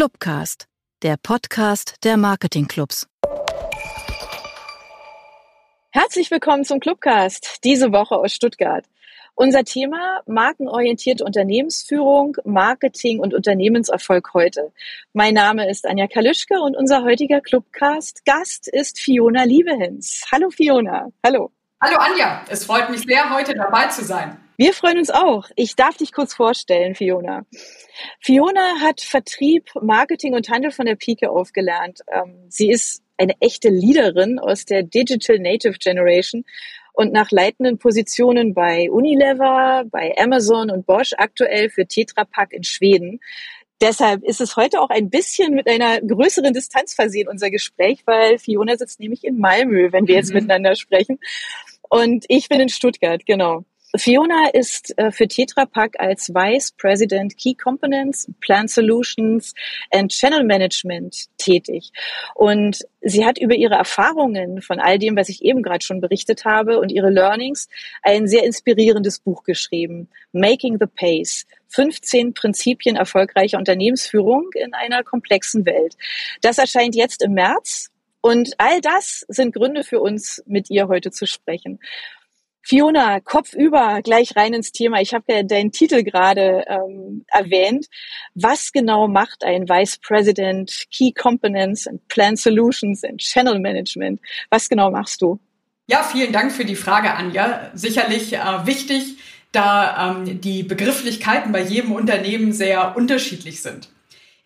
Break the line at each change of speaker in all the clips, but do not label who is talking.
Clubcast, der Podcast der Marketingclubs.
Herzlich willkommen zum Clubcast, diese Woche aus Stuttgart. Unser Thema markenorientierte Unternehmensführung, Marketing und Unternehmenserfolg heute. Mein Name ist Anja Kalischke und unser heutiger Clubcast Gast ist Fiona Liebehens. Hallo Fiona. Hallo.
Hallo Anja, es freut mich sehr, heute dabei zu sein.
Wir freuen uns auch. Ich darf dich kurz vorstellen, Fiona. Fiona hat Vertrieb, Marketing und Handel von der Pike aufgelernt. Ähm, sie ist eine echte Leaderin aus der Digital Native Generation und nach leitenden Positionen bei Unilever, bei Amazon und Bosch aktuell für Tetra Pak in Schweden. Deshalb ist es heute auch ein bisschen mit einer größeren Distanz versehen, unser Gespräch, weil Fiona sitzt nämlich in Malmö, wenn wir jetzt mhm. miteinander sprechen. Und ich bin in Stuttgart, genau. Fiona ist äh, für Tetra Pak als Vice President Key Components, Plant Solutions and Channel Management tätig. Und sie hat über ihre Erfahrungen von all dem, was ich eben gerade schon berichtet habe und ihre Learnings ein sehr inspirierendes Buch geschrieben. Making the Pace. 15 Prinzipien erfolgreicher Unternehmensführung in einer komplexen Welt. Das erscheint jetzt im März. Und all das sind Gründe für uns, mit ihr heute zu sprechen. Fiona, Kopf über, gleich rein ins Thema. Ich habe ja deinen Titel gerade ähm, erwähnt. Was genau macht ein Vice President Key Components and Plan Solutions and Channel Management? Was genau machst du?
Ja, vielen Dank für die Frage, Anja. Sicherlich äh, wichtig, da ähm, die Begrifflichkeiten bei jedem Unternehmen sehr unterschiedlich sind.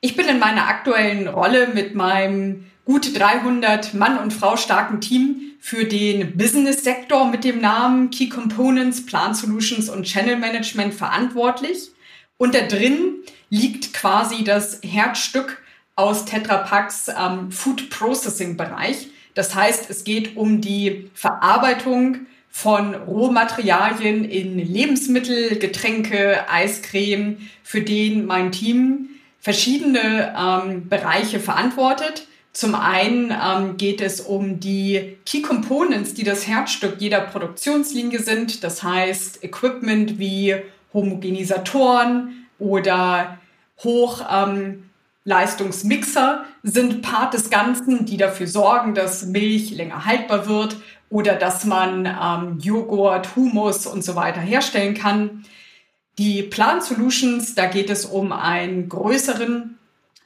Ich bin in meiner aktuellen Rolle mit meinem gut 300 Mann und Frau starken Team für den Business-Sektor mit dem Namen Key Components, Plan Solutions und Channel Management verantwortlich. Und da drin liegt quasi das Herzstück aus Tetra Paks ähm, Food Processing Bereich. Das heißt, es geht um die Verarbeitung von Rohmaterialien in Lebensmittel, Getränke, Eiscreme, für den mein Team verschiedene ähm, Bereiche verantwortet. Zum einen ähm, geht es um die Key Components, die das Herzstück jeder Produktionslinie sind. Das heißt Equipment wie Homogenisatoren oder Hochleistungsmixer ähm, sind Part des Ganzen, die dafür sorgen, dass Milch länger haltbar wird oder dass man ähm, Joghurt, Humus und so weiter herstellen kann. Die Plant Solutions, da geht es um einen größeren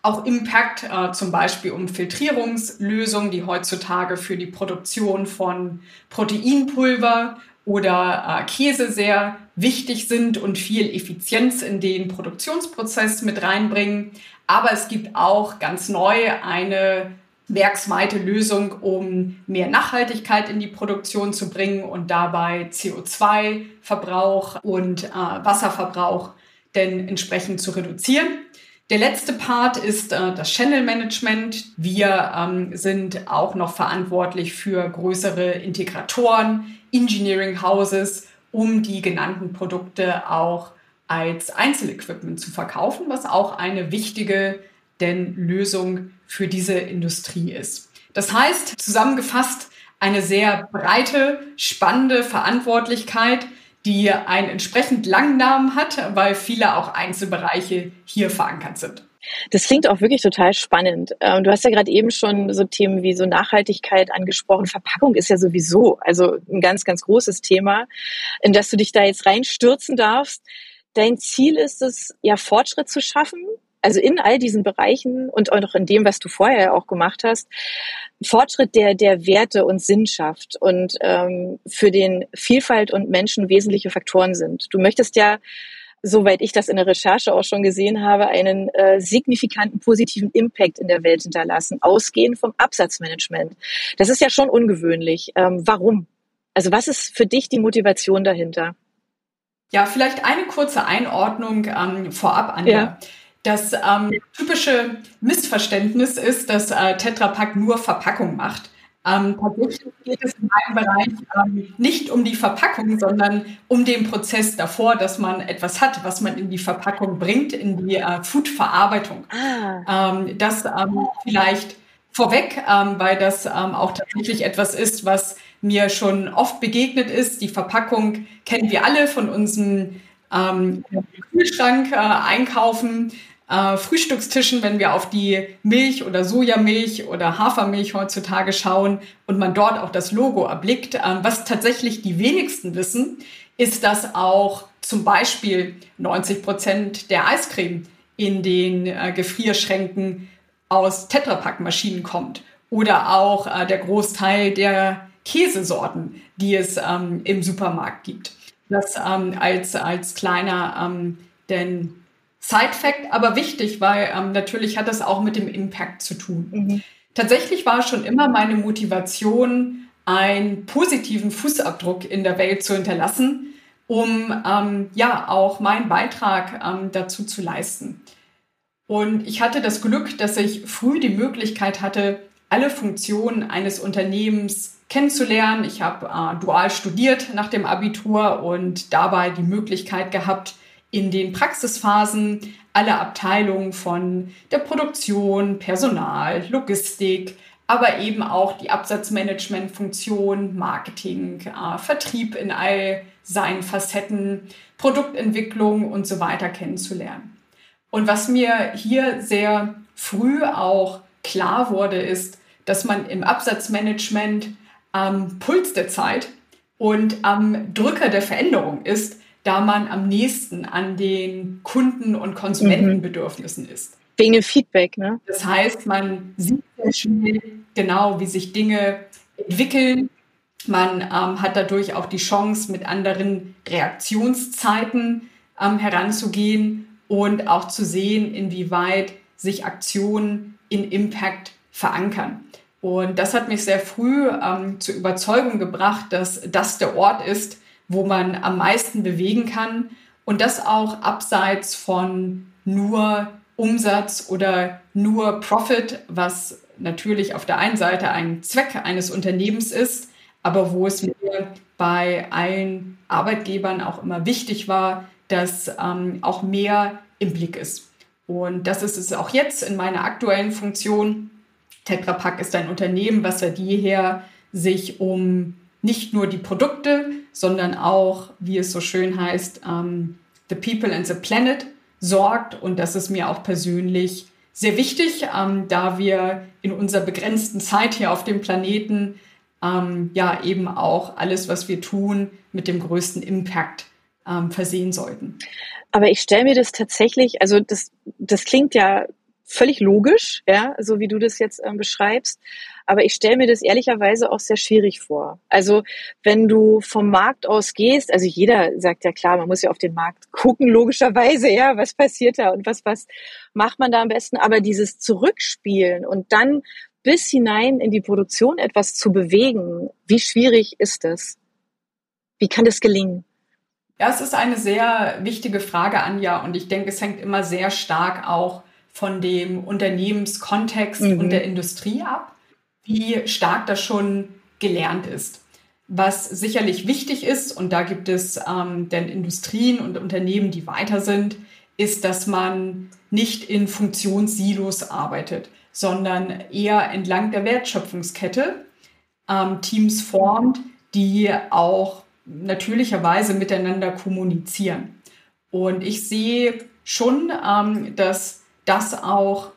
auch Impact, äh, zum Beispiel um Filtrierungslösungen, die heutzutage für die Produktion von Proteinpulver oder äh, Käse sehr wichtig sind und viel Effizienz in den Produktionsprozess mit reinbringen. Aber es gibt auch ganz neu eine werksweite Lösung, um mehr Nachhaltigkeit in die Produktion zu bringen und dabei CO2-Verbrauch und äh, Wasserverbrauch denn entsprechend zu reduzieren. Der letzte Part ist äh, das Channel Management. Wir ähm, sind auch noch verantwortlich für größere Integratoren, Engineering Houses, um die genannten Produkte auch als Einzelequipment zu verkaufen, was auch eine wichtige denn Lösung für diese Industrie ist. Das heißt, zusammengefasst, eine sehr breite, spannende Verantwortlichkeit, die einen entsprechend langen Namen hat, weil viele auch Einzelbereiche hier verankert sind.
Das klingt auch wirklich total spannend. Ähm, du hast ja gerade eben schon so Themen wie so Nachhaltigkeit angesprochen. Verpackung ist ja sowieso also ein ganz, ganz großes Thema, in das du dich da jetzt reinstürzen darfst. Dein Ziel ist es, ja, Fortschritt zu schaffen, also in all diesen Bereichen und auch noch in dem, was du vorher auch gemacht hast, Fortschritt der, der Werte und Sinnschaft und ähm, für den Vielfalt und Menschen wesentliche Faktoren sind. Du möchtest ja, soweit ich das in der Recherche auch schon gesehen habe, einen äh, signifikanten positiven Impact in der Welt hinterlassen, ausgehend vom Absatzmanagement. Das ist ja schon ungewöhnlich. Ähm, warum? Also was ist für dich die Motivation dahinter?
Ja, vielleicht eine kurze Einordnung ähm, vorab, Anja. Ja. Das ähm, typische Missverständnis ist, dass äh, Tetra Pak nur Verpackung macht. Ähm, tatsächlich geht es in meinem Bereich ähm, nicht um die Verpackung, sondern um den Prozess davor, dass man etwas hat, was man in die Verpackung bringt, in die äh, Food-Verarbeitung. Ah. Ähm, das ähm, vielleicht vorweg, ähm, weil das ähm, auch tatsächlich etwas ist, was mir schon oft begegnet ist. Die Verpackung kennen wir alle von unserem Kühlschrank äh, einkaufen äh, Frühstückstischen, wenn wir auf die Milch oder Sojamilch oder Hafermilch heutzutage schauen und man dort auch das Logo erblickt. Äh, was tatsächlich die wenigsten wissen, ist, dass auch zum Beispiel 90 Prozent der Eiscreme in den äh, Gefrierschränken aus Tetrapack-Maschinen kommt oder auch äh, der Großteil der Käsesorten, die es ähm, im Supermarkt gibt. Das ähm, als, als kleiner ähm, denn Side-Fact, aber wichtig, weil ähm, natürlich hat das auch mit dem Impact zu tun. Mhm. Tatsächlich war schon immer meine Motivation, einen positiven Fußabdruck in der Welt zu hinterlassen, um ähm, ja auch meinen Beitrag ähm, dazu zu leisten. Und ich hatte das Glück, dass ich früh die Möglichkeit hatte, alle Funktionen eines Unternehmens kennenzulernen. Ich habe äh, dual studiert nach dem Abitur und dabei die Möglichkeit gehabt, in den Praxisphasen alle Abteilungen von der Produktion, Personal, Logistik, aber eben auch die Absatzmanagementfunktion, Marketing, äh, Vertrieb in all seinen Facetten, Produktentwicklung und so weiter kennenzulernen. Und was mir hier sehr früh auch klar wurde, ist, dass man im Absatzmanagement am Puls der Zeit und am Drücker der Veränderung ist, da man am nächsten an den Kunden- und Konsumentenbedürfnissen mhm. ist.
Wegen dem Feedback, ne?
Das heißt, man sieht sehr schnell genau, wie sich Dinge entwickeln. Man ähm, hat dadurch auch die Chance, mit anderen Reaktionszeiten ähm, heranzugehen und auch zu sehen, inwieweit sich Aktionen in Impact verankern. Und das hat mich sehr früh ähm, zur Überzeugung gebracht, dass das der Ort ist, wo man am meisten bewegen kann und das auch abseits von nur Umsatz oder nur Profit, was natürlich auf der einen Seite ein Zweck eines Unternehmens ist, aber wo es mir bei allen Arbeitgebern auch immer wichtig war, dass ähm, auch mehr im Blick ist. Und das ist es auch jetzt in meiner aktuellen Funktion. Tetra Pak ist ein Unternehmen, was seit jeher sich um nicht nur die Produkte, sondern auch, wie es so schön heißt, ähm, The People and the Planet sorgt. Und das ist mir auch persönlich sehr wichtig, ähm, da wir in unserer begrenzten Zeit hier auf dem Planeten ähm, ja eben auch alles, was wir tun, mit dem größten Impact ähm, versehen sollten.
Aber ich stelle mir das tatsächlich, also das, das klingt ja völlig logisch, ja, so wie du das jetzt ähm, beschreibst. Aber ich stelle mir das ehrlicherweise auch sehr schwierig vor. Also wenn du vom Markt aus gehst, also jeder sagt ja klar, man muss ja auf den Markt gucken, logischerweise, ja, was passiert da und was, was macht man da am besten. Aber dieses Zurückspielen und dann bis hinein in die Produktion etwas zu bewegen, wie schwierig ist das? Wie kann das gelingen?
Ja, es ist eine sehr wichtige Frage, Anja, und ich denke, es hängt immer sehr stark auch von dem Unternehmenskontext mhm. und der Industrie ab, wie stark das schon gelernt ist. Was sicherlich wichtig ist, und da gibt es ähm, denn Industrien und Unternehmen, die weiter sind, ist, dass man nicht in Funktionssilos arbeitet, sondern eher entlang der Wertschöpfungskette ähm, Teams formt, die auch natürlicherweise miteinander kommunizieren. Und ich sehe schon, ähm, dass das auch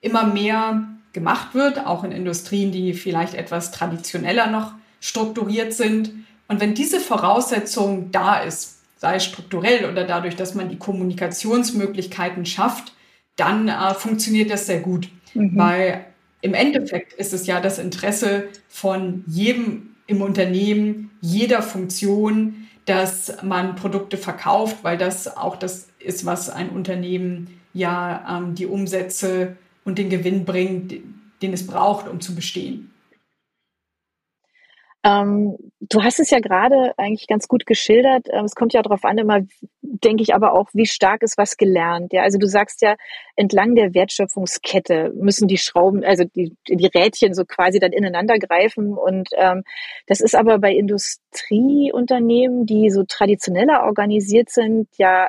immer mehr gemacht wird, auch in Industrien, die vielleicht etwas traditioneller noch strukturiert sind. Und wenn diese Voraussetzung da ist, sei es strukturell oder dadurch, dass man die Kommunikationsmöglichkeiten schafft, dann äh, funktioniert das sehr gut. Mhm. Weil im Endeffekt ist es ja das Interesse von jedem im Unternehmen, jeder Funktion, dass man Produkte verkauft, weil das auch das ist, was ein Unternehmen ja ähm, die Umsätze und den Gewinn bringt, den es braucht, um zu bestehen.
Ähm, du hast es ja gerade eigentlich ganz gut geschildert. Ähm, es kommt ja darauf an, immer denke ich aber auch, wie stark ist was gelernt. Ja, also du sagst ja, entlang der Wertschöpfungskette müssen die Schrauben, also die, die Rädchen so quasi dann ineinander greifen. Und ähm, das ist aber bei Industrieunternehmen, die so traditioneller organisiert sind, ja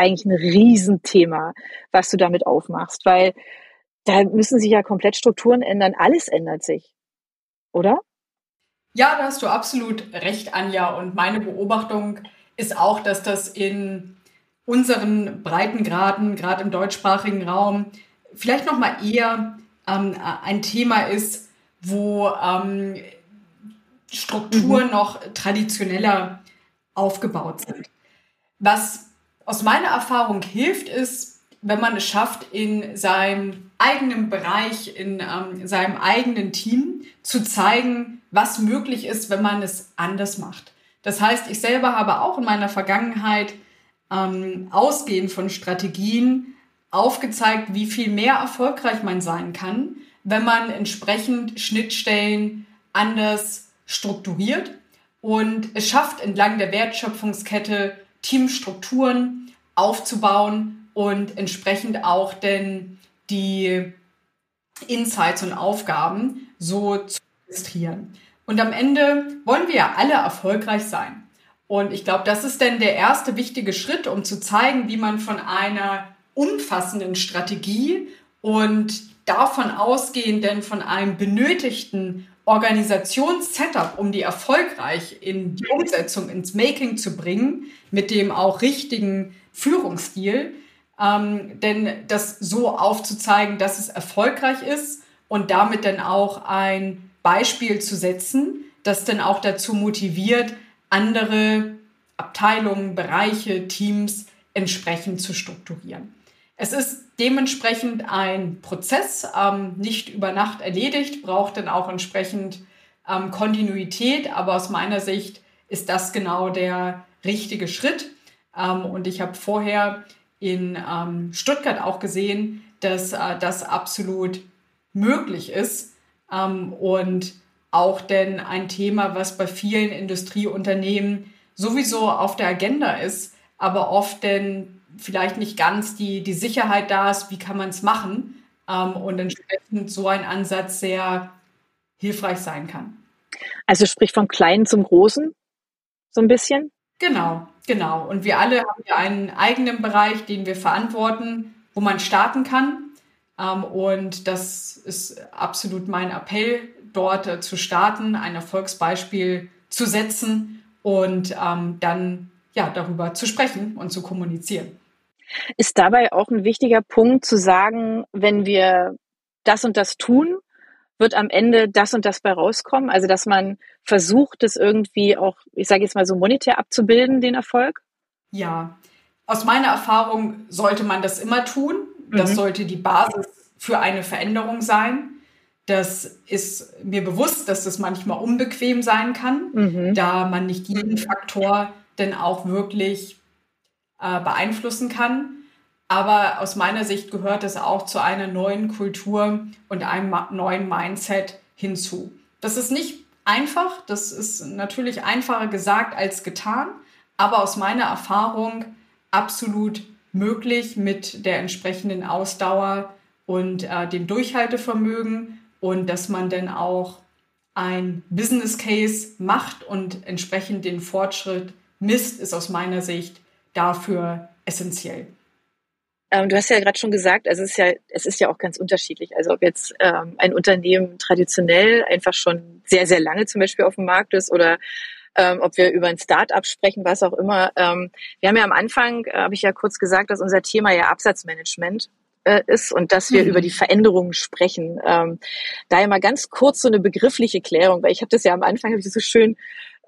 eigentlich ein Riesenthema, was du damit aufmachst, weil da müssen sich ja komplett Strukturen ändern. Alles ändert sich, oder?
Ja, da hast du absolut recht, Anja. Und meine Beobachtung ist auch, dass das in unseren Breitengraden, gerade im deutschsprachigen Raum, vielleicht noch mal eher ähm, ein Thema ist, wo ähm, Strukturen mhm. noch traditioneller aufgebaut sind. Was aus meiner Erfahrung hilft, ist, wenn man es schafft, in seinem eigenen Bereich, in ähm, seinem eigenen Team zu zeigen, was möglich ist, wenn man es anders macht. Das heißt, ich selber habe auch in meiner Vergangenheit ähm, ausgehend von Strategien aufgezeigt, wie viel mehr erfolgreich man sein kann, wenn man entsprechend Schnittstellen anders strukturiert und es schafft, entlang der Wertschöpfungskette Teamstrukturen aufzubauen und entsprechend auch denn die Insights und Aufgaben so zu registrieren. Und am Ende wollen wir ja alle erfolgreich sein. Und ich glaube, das ist denn der erste wichtige Schritt, um zu zeigen, wie man von einer umfassenden Strategie und davon ausgehend denn von einem benötigten Organisationssetup, um die erfolgreich in die Umsetzung, ins Making zu bringen, mit dem auch richtigen Führungsstil, ähm, denn das so aufzuzeigen, dass es erfolgreich ist und damit dann auch ein Beispiel zu setzen, das dann auch dazu motiviert, andere Abteilungen, Bereiche, Teams entsprechend zu strukturieren. Es ist dementsprechend ein Prozess, ähm, nicht über Nacht erledigt, braucht dann auch entsprechend ähm, Kontinuität, aber aus meiner Sicht ist das genau der richtige Schritt. Ähm, und ich habe vorher in ähm, Stuttgart auch gesehen, dass äh, das absolut möglich ist ähm, und auch denn ein Thema, was bei vielen Industrieunternehmen sowieso auf der Agenda ist, aber oft denn vielleicht nicht ganz die, die Sicherheit da ist, wie kann man es machen ähm, und entsprechend so ein Ansatz sehr hilfreich sein kann.
Also sprich vom Kleinen zum Großen, so ein bisschen?
Genau, genau. Und wir alle haben ja einen eigenen Bereich, den wir verantworten, wo man starten kann. Ähm, und das ist absolut mein Appell, dort äh, zu starten, ein Erfolgsbeispiel zu setzen und ähm, dann ja darüber zu sprechen und zu kommunizieren.
Ist dabei auch ein wichtiger Punkt zu sagen, wenn wir das und das tun, wird am Ende das und das bei rauskommen? Also, dass man versucht, das irgendwie auch, ich sage jetzt mal so monetär abzubilden, den Erfolg?
Ja, aus meiner Erfahrung sollte man das immer tun. Das mhm. sollte die Basis für eine Veränderung sein. Das ist mir bewusst, dass das manchmal unbequem sein kann, mhm. da man nicht jeden Faktor denn auch wirklich äh, beeinflussen kann. Aber aus meiner Sicht gehört es auch zu einer neuen Kultur und einem neuen Mindset hinzu. Das ist nicht einfach, das ist natürlich einfacher gesagt als getan, aber aus meiner Erfahrung absolut möglich mit der entsprechenden Ausdauer und äh, dem Durchhaltevermögen und dass man dann auch ein Business Case macht und entsprechend den Fortschritt misst, ist aus meiner Sicht dafür essentiell.
Ähm, du hast ja gerade schon gesagt, also es ist ja, es ist ja auch ganz unterschiedlich. Also ob jetzt ähm, ein Unternehmen traditionell einfach schon sehr, sehr lange zum Beispiel auf dem Markt ist oder ähm, ob wir über ein Start-up sprechen, was auch immer. Ähm, wir haben ja am Anfang, äh, habe ich ja kurz gesagt, dass unser Thema ja Absatzmanagement äh, ist und dass wir mhm. über die Veränderungen sprechen. Ähm, daher mal ganz kurz so eine begriffliche Klärung, weil ich habe das ja am Anfang, habe ich das so schön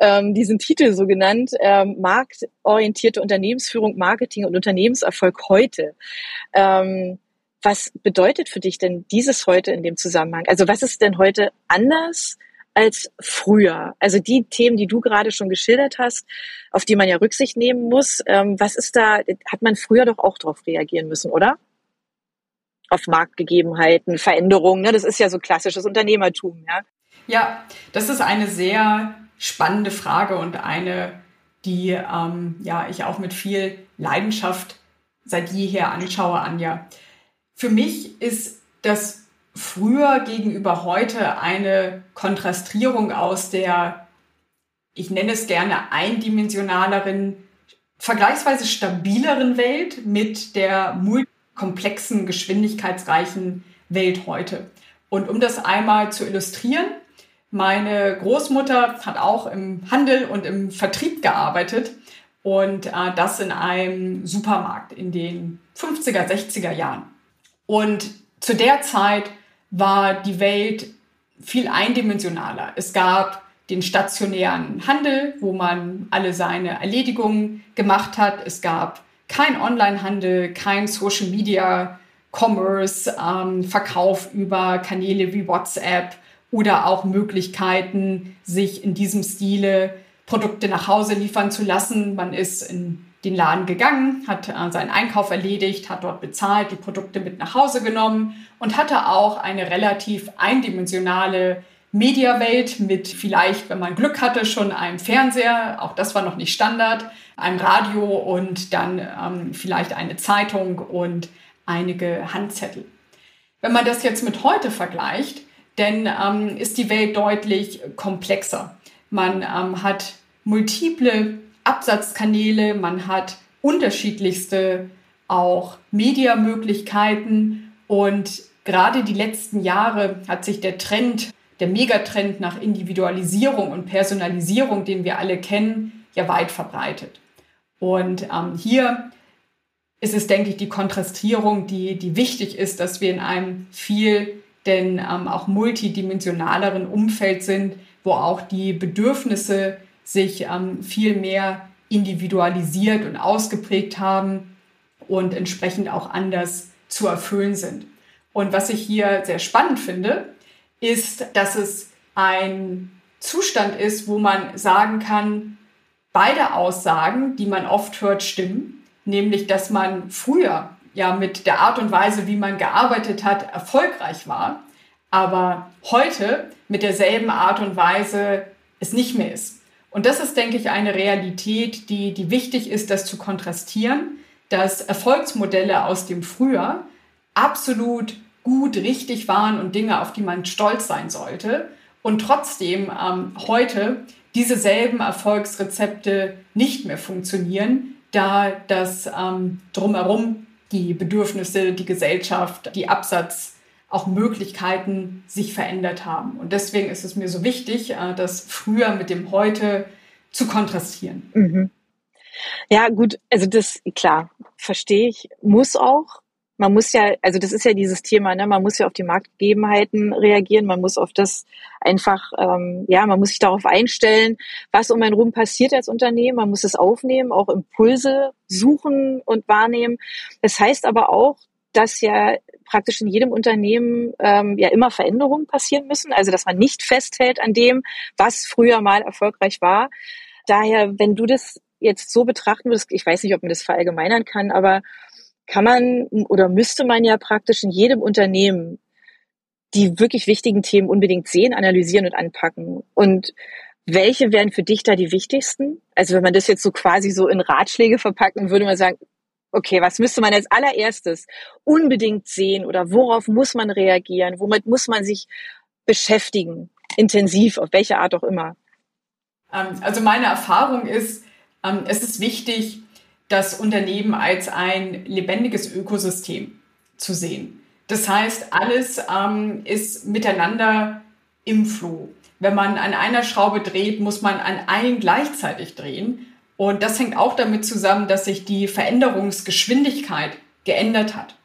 ähm, diesen Titel so genannt, ähm, marktorientierte Unternehmensführung, Marketing und Unternehmenserfolg heute. Ähm, was bedeutet für dich denn dieses heute in dem Zusammenhang? Also was ist denn heute anders als früher? Also die Themen, die du gerade schon geschildert hast, auf die man ja Rücksicht nehmen muss, ähm, was ist da, hat man früher doch auch darauf reagieren müssen, oder? Auf Marktgegebenheiten, Veränderungen, ne? das ist ja so klassisches Unternehmertum, ja.
Ja, das ist eine sehr spannende Frage und eine, die ähm, ja ich auch mit viel Leidenschaft seit jeher anschaue, Anja. Für mich ist das früher gegenüber heute eine Kontrastierung aus der, ich nenne es gerne eindimensionaleren, vergleichsweise stabileren Welt mit der multikomplexen, geschwindigkeitsreichen Welt heute. Und um das einmal zu illustrieren, meine Großmutter hat auch im Handel und im Vertrieb gearbeitet und äh, das in einem Supermarkt in den 50er, 60er Jahren. Und zu der Zeit war die Welt viel eindimensionaler. Es gab den stationären Handel, wo man alle seine Erledigungen gemacht hat. Es gab kein Onlinehandel, kein Social Media Commerce, ähm, Verkauf über Kanäle wie WhatsApp oder auch Möglichkeiten, sich in diesem Stile Produkte nach Hause liefern zu lassen. Man ist in den Laden gegangen, hat äh, seinen Einkauf erledigt, hat dort bezahlt, die Produkte mit nach Hause genommen und hatte auch eine relativ eindimensionale Mediawelt mit vielleicht, wenn man Glück hatte, schon einem Fernseher, auch das war noch nicht Standard, einem Radio und dann ähm, vielleicht eine Zeitung und einige Handzettel. Wenn man das jetzt mit heute vergleicht, dann ähm, ist die Welt deutlich komplexer. Man ähm, hat multiple Absatzkanäle, man hat unterschiedlichste auch Mediamöglichkeiten und gerade die letzten Jahre hat sich der Trend, der Megatrend nach Individualisierung und Personalisierung, den wir alle kennen, ja weit verbreitet. Und ähm, hier ist es, denke ich, die Kontrastierung, die, die wichtig ist, dass wir in einem viel denn ähm, auch multidimensionaleren Umfeld sind, wo auch die Bedürfnisse sich ähm, viel mehr individualisiert und ausgeprägt haben und entsprechend auch anders zu erfüllen sind. Und was ich hier sehr spannend finde, ist, dass es ein Zustand ist, wo man sagen kann, beide Aussagen, die man oft hört, stimmen, nämlich dass man früher ja mit der Art und Weise, wie man gearbeitet hat, erfolgreich war, aber heute mit derselben Art und Weise es nicht mehr ist. Und das ist, denke ich, eine Realität, die, die wichtig ist, das zu kontrastieren, dass Erfolgsmodelle aus dem Frühjahr absolut gut, richtig waren und Dinge, auf die man stolz sein sollte. Und trotzdem ähm, heute diese selben Erfolgsrezepte nicht mehr funktionieren, da das ähm, drumherum die Bedürfnisse, die Gesellschaft, die Absatz, auch Möglichkeiten sich verändert haben. Und deswegen ist es mir so wichtig, äh, das früher mit dem heute zu kontrastieren. Mhm.
Ja, gut, also das, klar, verstehe ich, muss auch. Man muss ja, also das ist ja dieses Thema, ne? man muss ja auf die Marktgegebenheiten reagieren, man muss auf das einfach, ähm, ja, man muss sich darauf einstellen, was um einen rum passiert als Unternehmen, man muss es aufnehmen, auch Impulse suchen und wahrnehmen. Das heißt aber auch, dass ja praktisch in jedem Unternehmen ähm, ja immer Veränderungen passieren müssen. Also dass man nicht festhält an dem, was früher mal erfolgreich war. Daher, wenn du das jetzt so betrachten würdest, ich weiß nicht, ob man das verallgemeinern kann, aber kann man oder müsste man ja praktisch in jedem Unternehmen die wirklich wichtigen Themen unbedingt sehen, analysieren und anpacken. Und welche wären für dich da die wichtigsten? Also wenn man das jetzt so quasi so in Ratschläge verpacken, würde man sagen, okay, was müsste man als allererstes unbedingt sehen oder worauf muss man reagieren? Womit muss man sich beschäftigen? Intensiv, auf welche Art auch immer?
Ähm, also meine Erfahrung ist, ähm, es ist wichtig, das Unternehmen als ein lebendiges Ökosystem zu sehen. Das heißt, alles ähm, ist miteinander im Flow. Wenn man an einer Schraube dreht, muss man an allen gleichzeitig drehen. Und das hängt auch damit zusammen, dass sich die Veränderungsgeschwindigkeit geändert hat.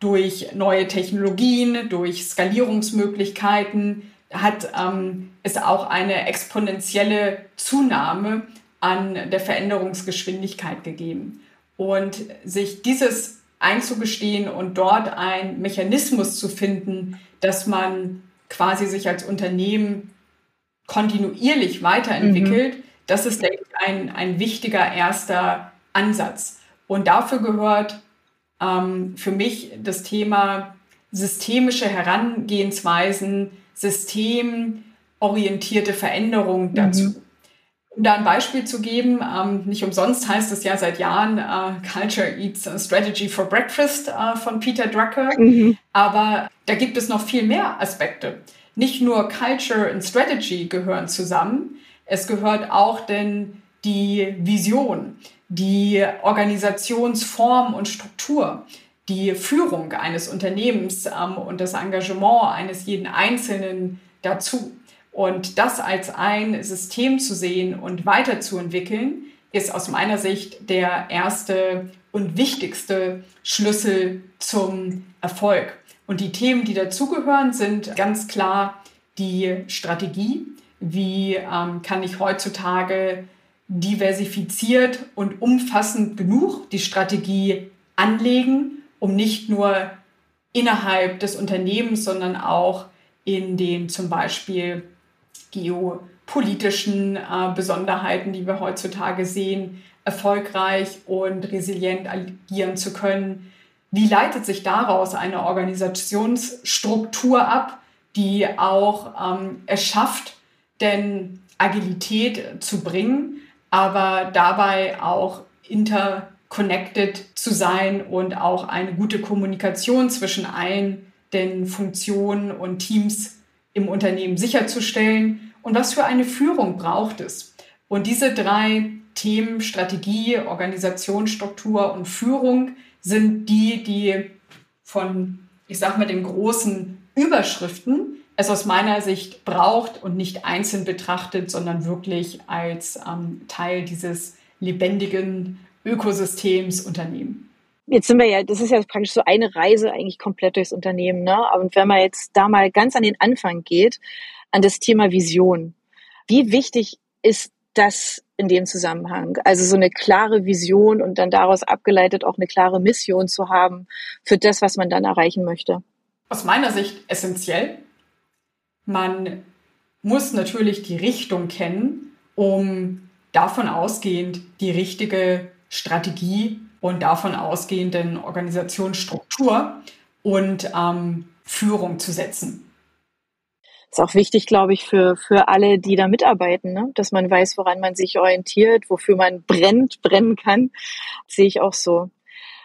Durch neue Technologien, durch Skalierungsmöglichkeiten hat ähm, es auch eine exponentielle Zunahme an der Veränderungsgeschwindigkeit gegeben. Und sich dieses einzugestehen und dort ein Mechanismus zu finden, dass man quasi sich als Unternehmen kontinuierlich weiterentwickelt, mhm. Das ist, denke ich, ein, ein wichtiger erster Ansatz. Und dafür gehört ähm, für mich das Thema systemische Herangehensweisen, systemorientierte Veränderung mhm. dazu. Mhm. Um da ein Beispiel zu geben, ähm, nicht umsonst heißt es ja seit Jahren äh, Culture Eats a Strategy for Breakfast äh, von Peter Drucker. Mhm. Aber da gibt es noch viel mehr Aspekte. Nicht nur Culture und Strategy gehören zusammen, es gehört auch denn die Vision, die Organisationsform und Struktur, die Führung eines Unternehmens ähm, und das Engagement eines jeden Einzelnen dazu. Und das als ein System zu sehen und weiterzuentwickeln, ist aus meiner Sicht der erste und wichtigste Schlüssel zum Erfolg. Und die Themen, die dazugehören, sind ganz klar die Strategie. Wie ähm, kann ich heutzutage diversifiziert und umfassend genug die Strategie anlegen, um nicht nur innerhalb des Unternehmens, sondern auch in den zum Beispiel geopolitischen äh, Besonderheiten, die wir heutzutage sehen, erfolgreich und resilient agieren zu können. Wie leitet sich daraus eine Organisationsstruktur ab, die auch ähm, es schafft, denn Agilität zu bringen, aber dabei auch interconnected zu sein und auch eine gute Kommunikation zwischen allen den Funktionen und Teams im Unternehmen sicherzustellen und was für eine Führung braucht es. Und diese drei Themen, Strategie, Organisationsstruktur und Führung, sind die, die von, ich sag mal, den großen Überschriften es aus meiner Sicht braucht und nicht einzeln betrachtet, sondern wirklich als ähm, Teil dieses lebendigen Ökosystems Unternehmen.
Jetzt sind wir ja, das ist ja praktisch so eine Reise eigentlich komplett durchs Unternehmen, ne? Und wenn man jetzt da mal ganz an den Anfang geht, an das Thema Vision. Wie wichtig ist das in dem Zusammenhang? Also so eine klare Vision und dann daraus abgeleitet auch eine klare Mission zu haben für das, was man dann erreichen möchte.
Aus meiner Sicht essentiell. Man muss natürlich die Richtung kennen, um davon ausgehend die richtige Strategie und davon ausgehenden Organisationsstruktur und ähm, Führung zu setzen.
Ist auch wichtig, glaube ich, für, für alle, die da mitarbeiten, ne? dass man weiß, woran man sich orientiert, wofür man brennt, brennen kann. Das sehe ich auch so.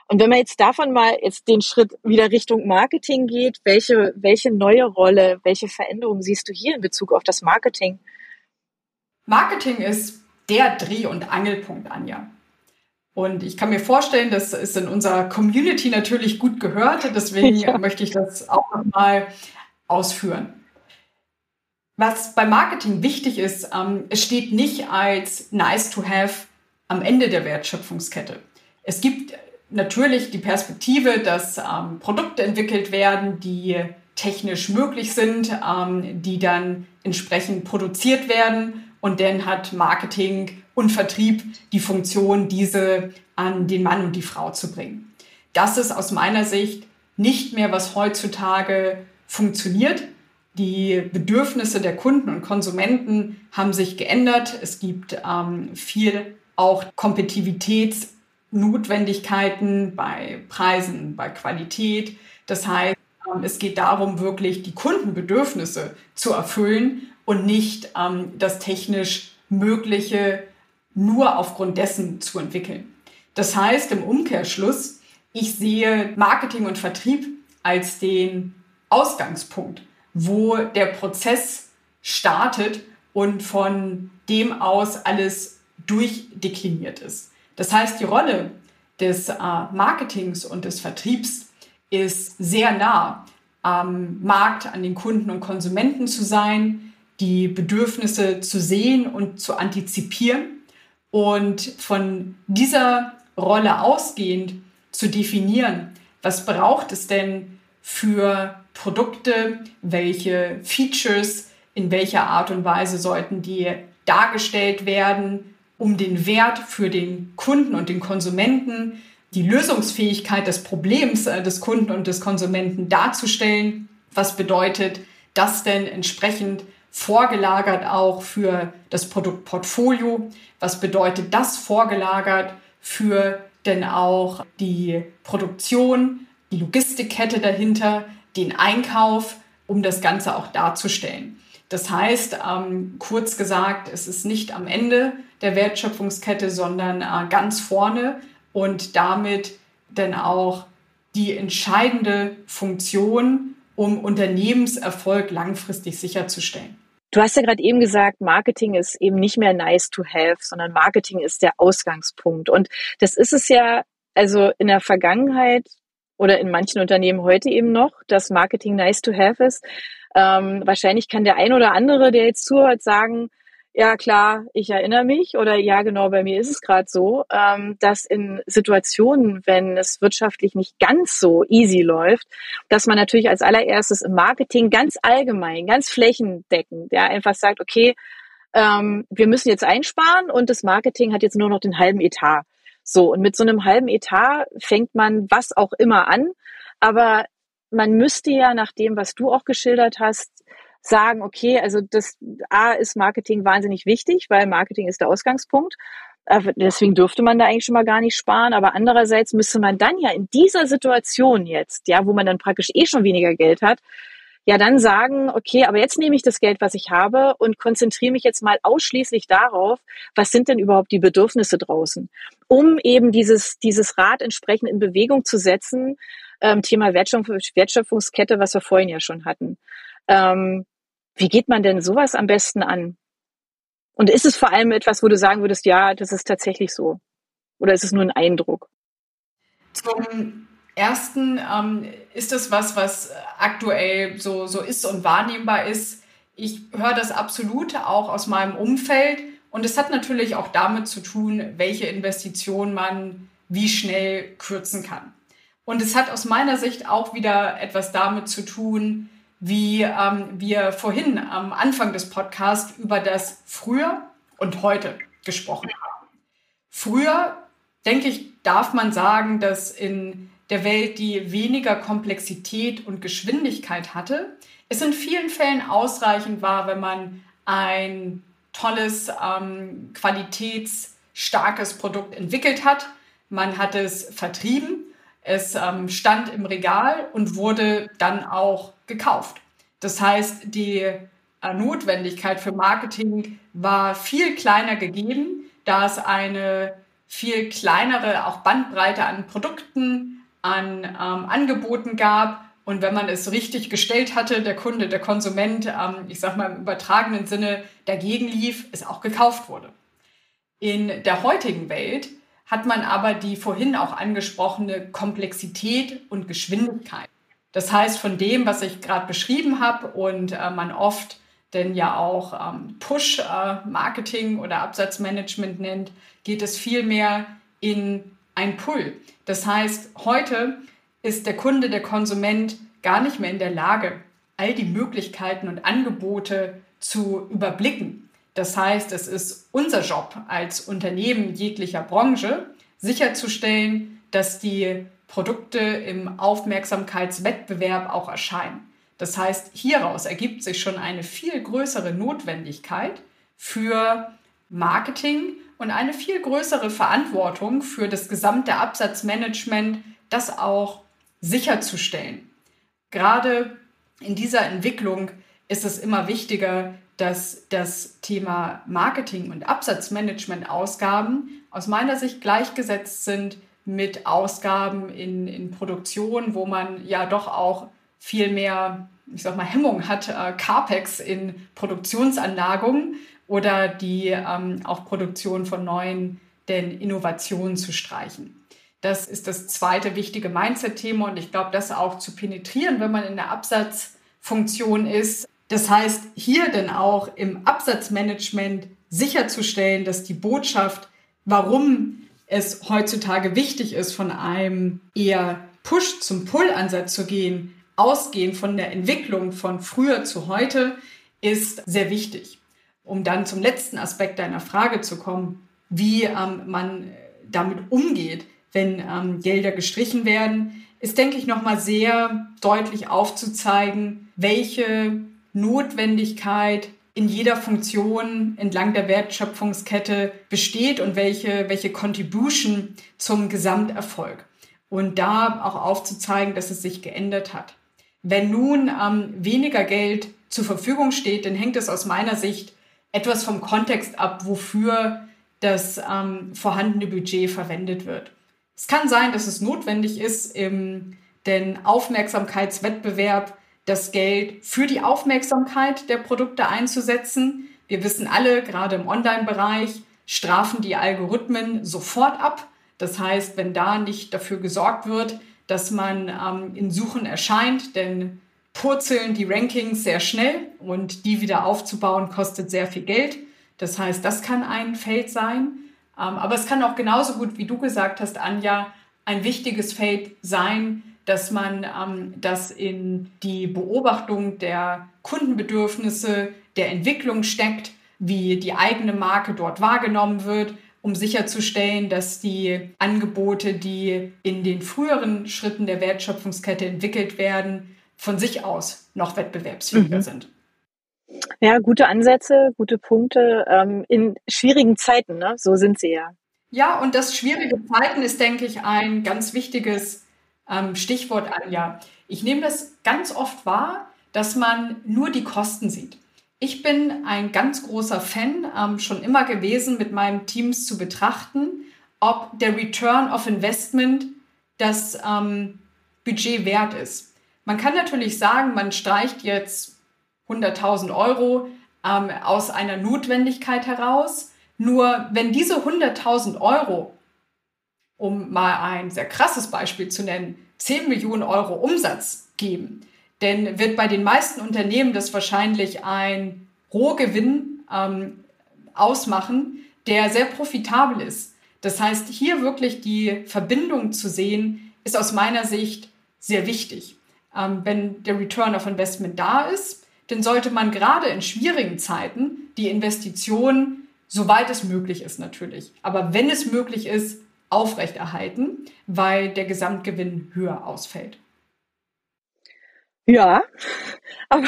Und wenn man jetzt davon mal jetzt den Schritt wieder Richtung Marketing geht, welche, welche neue Rolle, welche Veränderungen siehst du hier in Bezug auf das Marketing?
Marketing ist der Dreh- und Angelpunkt, Anja. Und ich kann mir vorstellen, das ist in unserer Community natürlich gut gehört. Deswegen ja. möchte ich das auch nochmal ausführen. Was beim Marketing wichtig ist, ähm, es steht nicht als nice to have am Ende der Wertschöpfungskette. Es gibt natürlich die Perspektive, dass ähm, Produkte entwickelt werden, die technisch möglich sind, ähm, die dann entsprechend produziert werden. Und dann hat Marketing und Vertrieb die Funktion, diese an den Mann und die Frau zu bringen. Das ist aus meiner Sicht nicht mehr, was heutzutage funktioniert. Die Bedürfnisse der Kunden und Konsumenten haben sich geändert. Es gibt ähm, viel auch Kompetitivitätsnotwendigkeiten bei Preisen, bei Qualität. Das heißt, ähm, es geht darum, wirklich die Kundenbedürfnisse zu erfüllen und nicht ähm, das technisch Mögliche nur aufgrund dessen zu entwickeln. Das heißt im Umkehrschluss, ich sehe Marketing und Vertrieb als den Ausgangspunkt, wo der Prozess startet und von dem aus alles durchdekliniert ist. Das heißt, die Rolle des äh, Marketings und des Vertriebs ist sehr nah am Markt, an den Kunden und Konsumenten zu sein, die Bedürfnisse zu sehen und zu antizipieren und von dieser Rolle ausgehend zu definieren, was braucht es denn für Produkte, welche Features, in welcher Art und Weise sollten die dargestellt werden, um den Wert für den Kunden und den Konsumenten, die Lösungsfähigkeit des Problems äh, des Kunden und des Konsumenten darzustellen. Was bedeutet das denn entsprechend vorgelagert auch für das Produktportfolio. Was bedeutet das vorgelagert für denn auch die Produktion, die Logistikkette dahinter, den Einkauf, um das Ganze auch darzustellen. Das heißt, ähm, kurz gesagt, es ist nicht am Ende der Wertschöpfungskette, sondern äh, ganz vorne und damit dann auch die entscheidende Funktion, um Unternehmenserfolg langfristig sicherzustellen.
Du hast ja gerade eben gesagt, Marketing ist eben nicht mehr nice to have, sondern Marketing ist der Ausgangspunkt. Und das ist es ja, also in der Vergangenheit oder in manchen Unternehmen heute eben noch, dass Marketing nice to have ist. Ähm, wahrscheinlich kann der ein oder andere, der jetzt zuhört, sagen, Ja, klar, ich erinnere mich oder ja, genau, bei mir ist es gerade so, ähm, dass in Situationen, wenn es wirtschaftlich nicht ganz so easy läuft, dass man natürlich als allererstes im Marketing ganz allgemein, ganz flächendeckend, ja, einfach sagt, okay, ähm, wir müssen jetzt einsparen und das Marketing hat jetzt nur noch den halben Etat. So, und mit so einem halben Etat fängt man was auch immer an, aber man müsste ja nach dem, was du auch geschildert hast, sagen, okay, also das A ist Marketing wahnsinnig wichtig, weil Marketing ist der Ausgangspunkt. Deswegen dürfte man da eigentlich schon mal gar nicht sparen. Aber andererseits müsste man dann ja in dieser Situation jetzt, ja, wo man dann praktisch eh schon weniger Geld hat, ja dann sagen, okay, aber jetzt nehme ich das Geld, was ich habe und konzentriere mich jetzt mal ausschließlich darauf, was sind denn überhaupt die Bedürfnisse draußen, um eben dieses, dieses Rad entsprechend in Bewegung zu setzen. Ähm, Thema Wertschöpfungskette, was wir vorhin ja schon hatten. Ähm, wie geht man denn sowas am besten an? Und ist es vor allem etwas, wo du sagen würdest, ja, das ist tatsächlich so? Oder ist es nur ein Eindruck?
Zum ersten ähm, ist es was, was aktuell so, so ist und wahrnehmbar ist. Ich höre das absolut auch aus meinem Umfeld. Und es hat natürlich auch damit zu tun, welche Investition man wie schnell kürzen kann. Und es hat aus meiner Sicht auch wieder etwas damit zu tun, wie ähm, wir vorhin am Anfang des Podcasts über das Früher und heute gesprochen haben. Früher, denke ich, darf man sagen, dass in der Welt, die weniger Komplexität und Geschwindigkeit hatte, es in vielen Fällen ausreichend war, wenn man ein tolles, ähm, qualitätsstarkes Produkt entwickelt hat. Man hat es vertrieben, es ähm, stand im Regal und wurde dann auch gekauft. Das heißt, die äh, Notwendigkeit für Marketing war viel kleiner gegeben, da es eine viel kleinere auch Bandbreite an Produkten, an ähm, Angeboten gab. Und wenn man es richtig gestellt hatte, der Kunde, der Konsument, ähm, ich sage mal im übertragenen Sinne, dagegen lief, es auch gekauft wurde. In der heutigen Welt hat man aber die vorhin auch angesprochene Komplexität und Geschwindigkeit. Das heißt, von dem, was ich gerade beschrieben habe und äh, man oft denn ja auch ähm, Push-Marketing äh, oder Absatzmanagement nennt, geht es vielmehr in ein Pull. Das heißt, heute ist der Kunde, der Konsument gar nicht mehr in der Lage, all die Möglichkeiten und Angebote zu überblicken. Das heißt, es ist unser Job als Unternehmen jeglicher Branche, sicherzustellen, dass die Produkte im Aufmerksamkeitswettbewerb auch erscheinen. Das heißt, hieraus ergibt sich schon eine viel größere Notwendigkeit für Marketing und eine viel größere Verantwortung für das gesamte Absatzmanagement, das auch sicherzustellen. Gerade in dieser Entwicklung ist es immer wichtiger, dass das Thema Marketing und Absatzmanagement-Ausgaben aus meiner Sicht gleichgesetzt sind mit Ausgaben in, in Produktion, wo man ja doch auch viel mehr, ich sag mal, Hemmung hat, äh, CAPEX in Produktionsanlagungen oder die ähm, auch Produktion von neuen denn Innovationen zu streichen. Das ist das zweite wichtige Mindset-Thema und ich glaube, das auch zu penetrieren, wenn man in der Absatzfunktion ist. Das heißt, hier denn auch im Absatzmanagement sicherzustellen, dass die Botschaft, warum es heutzutage wichtig ist, von einem eher Push zum Pull-Ansatz zu gehen, ausgehend von der Entwicklung von früher zu heute, ist sehr wichtig. Um dann zum letzten Aspekt deiner Frage zu kommen, wie ähm, man damit umgeht, wenn ähm, Gelder gestrichen werden, ist, denke ich, nochmal sehr deutlich aufzuzeigen, welche Notwendigkeit in jeder Funktion entlang der Wertschöpfungskette besteht und welche, welche Contribution zum Gesamterfolg. Und da auch aufzuzeigen, dass es sich geändert hat. Wenn nun ähm, weniger Geld zur Verfügung steht, dann hängt es aus meiner Sicht etwas vom Kontext ab, wofür das ähm, vorhandene Budget verwendet wird. Es kann sein, dass es notwendig ist, im, den Aufmerksamkeitswettbewerb das Geld für die Aufmerksamkeit der Produkte einzusetzen. Wir wissen alle, gerade im Online-Bereich strafen die Algorithmen sofort ab. Das heißt, wenn da nicht dafür gesorgt wird, dass man ähm, in Suchen erscheint, denn purzeln die Rankings sehr schnell und die wieder aufzubauen kostet sehr viel Geld. Das heißt, das kann ein Feld sein. Ähm, aber es kann auch genauso gut, wie du gesagt hast, Anja, ein wichtiges Feld sein, dass man ähm, das in die Beobachtung der Kundenbedürfnisse, der Entwicklung steckt, wie die eigene Marke dort wahrgenommen wird, um sicherzustellen, dass die Angebote, die in den früheren Schritten der Wertschöpfungskette entwickelt werden, von sich aus noch wettbewerbsfähiger mhm. sind.
Ja, gute Ansätze, gute Punkte ähm, in schwierigen Zeiten, ne? so sind sie ja.
Ja, und das schwierige Zeiten ist, denke ich, ein ganz wichtiges ähm, Stichwort, Anja. Ich nehme das ganz oft wahr, dass man nur die Kosten sieht. Ich bin ein ganz großer Fan, ähm, schon immer gewesen, mit meinen Teams zu betrachten, ob der Return of Investment das ähm, Budget wert ist. Man kann natürlich sagen, man streicht jetzt 100.000 Euro ähm, aus einer Notwendigkeit heraus. Nur wenn diese 100.000 Euro, um mal ein sehr krasses Beispiel zu nennen, 10 Millionen Euro Umsatz geben, denn wird bei den meisten Unternehmen das wahrscheinlich ein Rohgewinn ähm, ausmachen, der sehr profitabel ist. Das heißt, hier wirklich die Verbindung zu sehen, ist aus meiner Sicht sehr wichtig. Ähm, wenn der Return of Investment da ist, dann sollte man gerade in schwierigen Zeiten die Investition, soweit es möglich ist natürlich, aber wenn es möglich ist, aufrechterhalten, weil der Gesamtgewinn höher ausfällt.
Ja, aber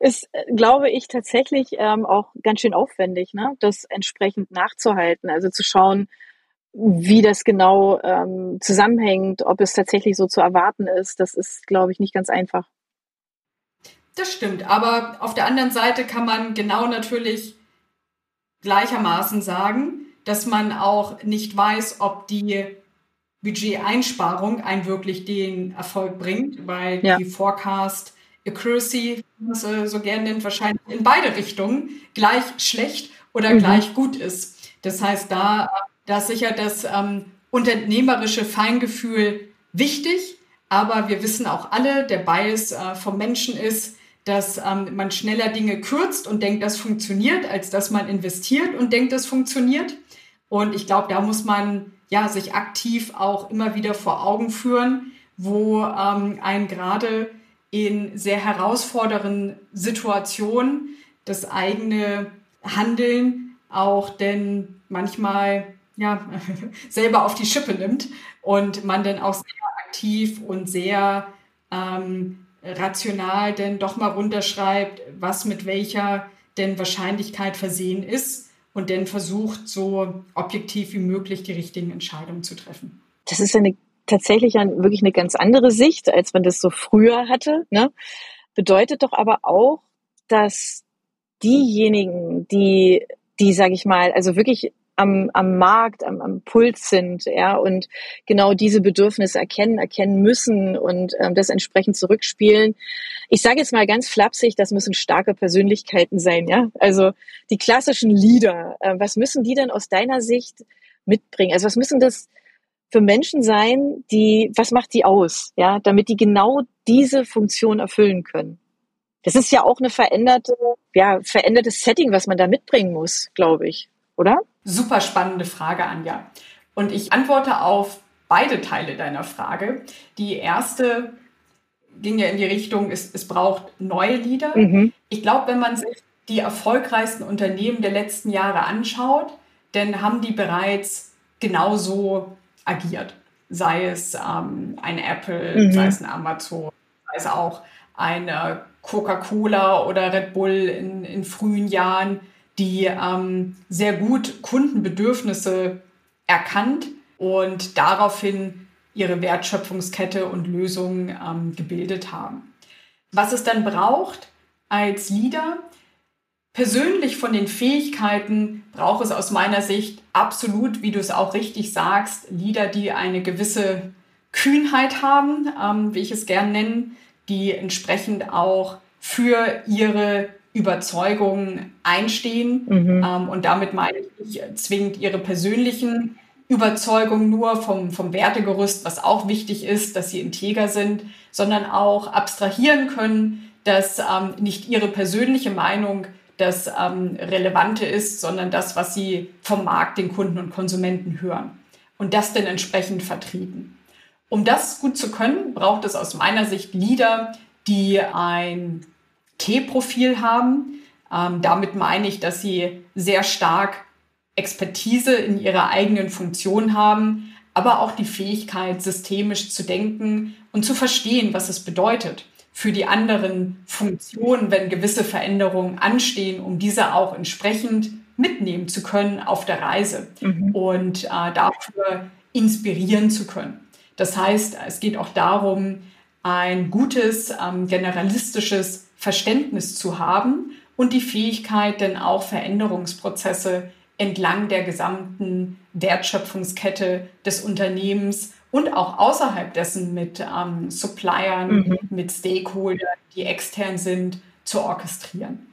ist, glaube ich, tatsächlich ähm, auch ganz schön aufwendig, ne? das entsprechend nachzuhalten. Also zu schauen, wie das genau ähm, zusammenhängt, ob es tatsächlich so zu erwarten ist, das ist, glaube ich, nicht ganz einfach.
Das stimmt, aber auf der anderen Seite kann man genau natürlich gleichermaßen sagen, dass man auch nicht weiß, ob die Budgeteinsparung einen wirklich den Erfolg bringt, weil ja. die Forecast Accuracy, was man so gerne nennt, wahrscheinlich in beide Richtungen gleich schlecht oder mhm. gleich gut ist. Das heißt, da, da ist sicher das ähm, unternehmerische Feingefühl wichtig, aber wir wissen auch alle, der Bias äh, vom Menschen ist, dass ähm, man schneller Dinge kürzt und denkt, das funktioniert, als dass man investiert und denkt, das funktioniert. Und ich glaube, da muss man ja sich aktiv auch immer wieder vor Augen führen, wo ähm, ein gerade in sehr herausfordernden Situationen das eigene Handeln auch denn manchmal ja selber auf die Schippe nimmt und man dann auch sehr aktiv und sehr ähm, rational denn doch mal runterschreibt, was mit welcher denn Wahrscheinlichkeit versehen ist und dann versucht, so objektiv wie möglich die richtigen Entscheidungen zu treffen.
Das ist eine tatsächlich eine, wirklich eine ganz andere Sicht, als man das so früher hatte. Ne? Bedeutet doch aber auch, dass diejenigen, die, die, sage ich mal, also wirklich am, am Markt, am, am Puls sind, ja, und genau diese Bedürfnisse erkennen, erkennen müssen und ähm, das entsprechend zurückspielen. Ich sage jetzt mal ganz flapsig, das müssen starke Persönlichkeiten sein, ja. Also die klassischen Leader, äh, was müssen die denn aus deiner Sicht mitbringen? Also was müssen das für Menschen sein, die, was macht die aus, ja, damit die genau diese Funktion erfüllen können? Das ist ja auch eine veränderte, ja, verändertes Setting, was man da mitbringen muss, glaube ich, oder?
Super spannende Frage, Anja. Und ich antworte auf beide Teile deiner Frage. Die erste ging ja in die Richtung, es, es braucht neue Leader. Mhm. Ich glaube, wenn man sich die erfolgreichsten Unternehmen der letzten Jahre anschaut, dann haben die bereits genauso agiert. Sei es ähm, ein Apple, mhm. sei es ein Amazon, sei es auch eine Coca-Cola oder Red Bull in, in frühen Jahren die ähm, sehr gut Kundenbedürfnisse erkannt und daraufhin ihre Wertschöpfungskette und Lösungen ähm, gebildet haben. Was es dann braucht als Leader, persönlich von den Fähigkeiten braucht es aus meiner Sicht absolut, wie du es auch richtig sagst, Leader, die eine gewisse Kühnheit haben, ähm, wie ich es gern nenne, die entsprechend auch für ihre Überzeugungen einstehen. Mhm. Ähm, und damit meine ich nicht zwingend ihre persönlichen Überzeugungen nur vom, vom Wertegerüst, was auch wichtig ist, dass sie integer sind, sondern auch abstrahieren können, dass ähm, nicht ihre persönliche Meinung das ähm, Relevante ist, sondern das, was sie vom Markt, den Kunden und Konsumenten hören. Und das dann entsprechend vertreten. Um das gut zu können, braucht es aus meiner Sicht Leader, die ein T-Profil haben. Ähm, damit meine ich, dass sie sehr stark Expertise in ihrer eigenen Funktion haben, aber auch die Fähigkeit, systemisch zu denken und zu verstehen, was es bedeutet für die anderen Funktionen, wenn gewisse Veränderungen anstehen, um diese auch entsprechend mitnehmen zu können auf der Reise mhm. und äh, dafür inspirieren zu können. Das heißt, es geht auch darum, ein gutes, ähm, generalistisches Verständnis zu haben und die Fähigkeit, denn auch Veränderungsprozesse entlang der gesamten Wertschöpfungskette des Unternehmens und auch außerhalb dessen mit ähm, Suppliern, mhm. mit Stakeholdern, die extern sind, zu orchestrieren.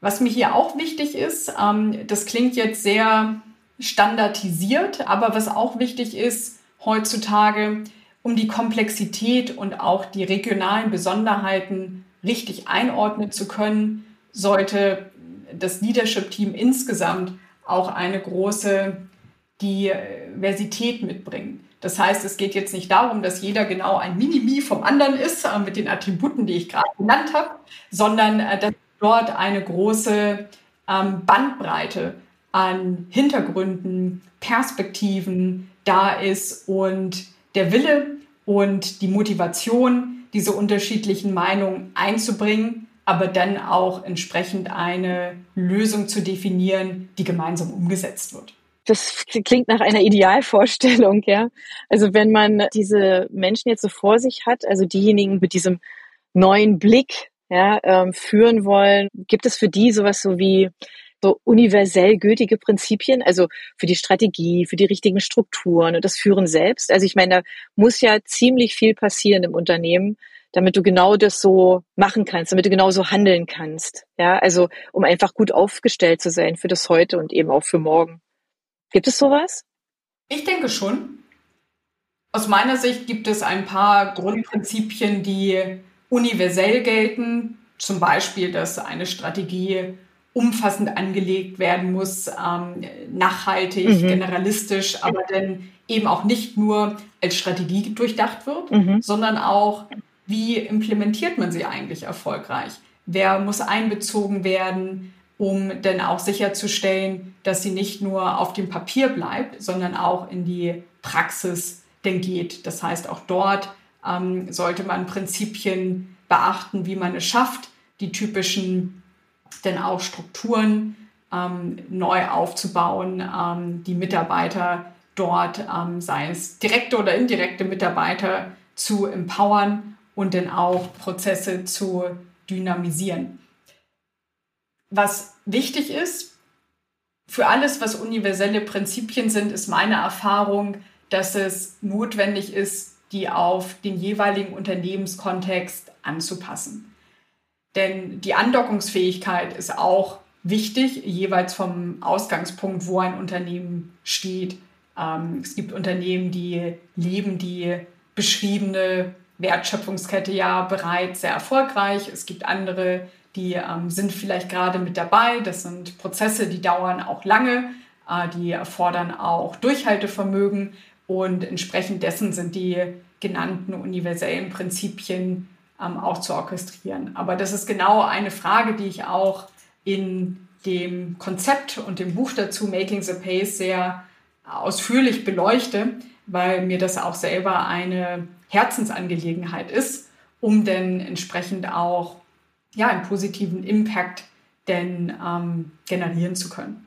Was mir hier auch wichtig ist, ähm, das klingt jetzt sehr standardisiert, aber was auch wichtig ist heutzutage, um die Komplexität und auch die regionalen Besonderheiten richtig einordnen zu können, sollte das Leadership-Team insgesamt auch eine große Diversität mitbringen. Das heißt, es geht jetzt nicht darum, dass jeder genau ein Minimi vom anderen ist, äh, mit den Attributen, die ich gerade genannt habe, sondern äh, dass dort eine große ähm, Bandbreite an Hintergründen, Perspektiven da ist und der Wille und die Motivation, diese unterschiedlichen Meinungen einzubringen, aber dann auch entsprechend eine Lösung zu definieren, die gemeinsam umgesetzt wird.
Das klingt nach einer Idealvorstellung, ja. Also wenn man diese Menschen jetzt so vor sich hat, also diejenigen mit diesem neuen Blick ja, ähm, führen wollen, gibt es für die sowas so wie so universell gültige Prinzipien, also für die Strategie, für die richtigen Strukturen und das Führen selbst. Also ich meine, da muss ja ziemlich viel passieren im Unternehmen, damit du genau das so machen kannst, damit du genau so handeln kannst. Ja, also um einfach gut aufgestellt zu sein für das heute und eben auch für morgen. Gibt es sowas?
Ich denke schon. Aus meiner Sicht gibt es ein paar Grundprinzipien, die universell gelten. Zum Beispiel, dass eine Strategie umfassend angelegt werden muss, ähm, nachhaltig, mhm. generalistisch, aber dann eben auch nicht nur als Strategie durchdacht wird, mhm. sondern auch, wie implementiert man sie eigentlich erfolgreich? Wer muss einbezogen werden? um dann auch sicherzustellen, dass sie nicht nur auf dem Papier bleibt, sondern auch in die Praxis denn geht. Das heißt, auch dort ähm, sollte man Prinzipien beachten, wie man es schafft, die typischen denn auch Strukturen ähm, neu aufzubauen, ähm, die Mitarbeiter dort, ähm, sei es direkte oder indirekte Mitarbeiter, zu empowern und dann auch Prozesse zu dynamisieren. Was wichtig ist, für alles, was universelle Prinzipien sind, ist meine Erfahrung, dass es notwendig ist, die auf den jeweiligen Unternehmenskontext anzupassen. Denn die Andockungsfähigkeit ist auch wichtig, jeweils vom Ausgangspunkt, wo ein Unternehmen steht. Ähm, es gibt Unternehmen, die leben die beschriebene Wertschöpfungskette ja bereits sehr erfolgreich. Es gibt andere, die ähm, sind vielleicht gerade mit dabei. Das sind Prozesse, die dauern auch lange, äh, die erfordern auch Durchhaltevermögen und entsprechend dessen sind die genannten universellen Prinzipien ähm, auch zu orchestrieren. Aber das ist genau eine Frage, die ich auch in dem Konzept und dem Buch dazu Making the Pace sehr ausführlich beleuchte, weil mir das auch selber eine Herzensangelegenheit ist, um denn entsprechend auch ja, einen positiven Impact denn ähm, generieren zu können.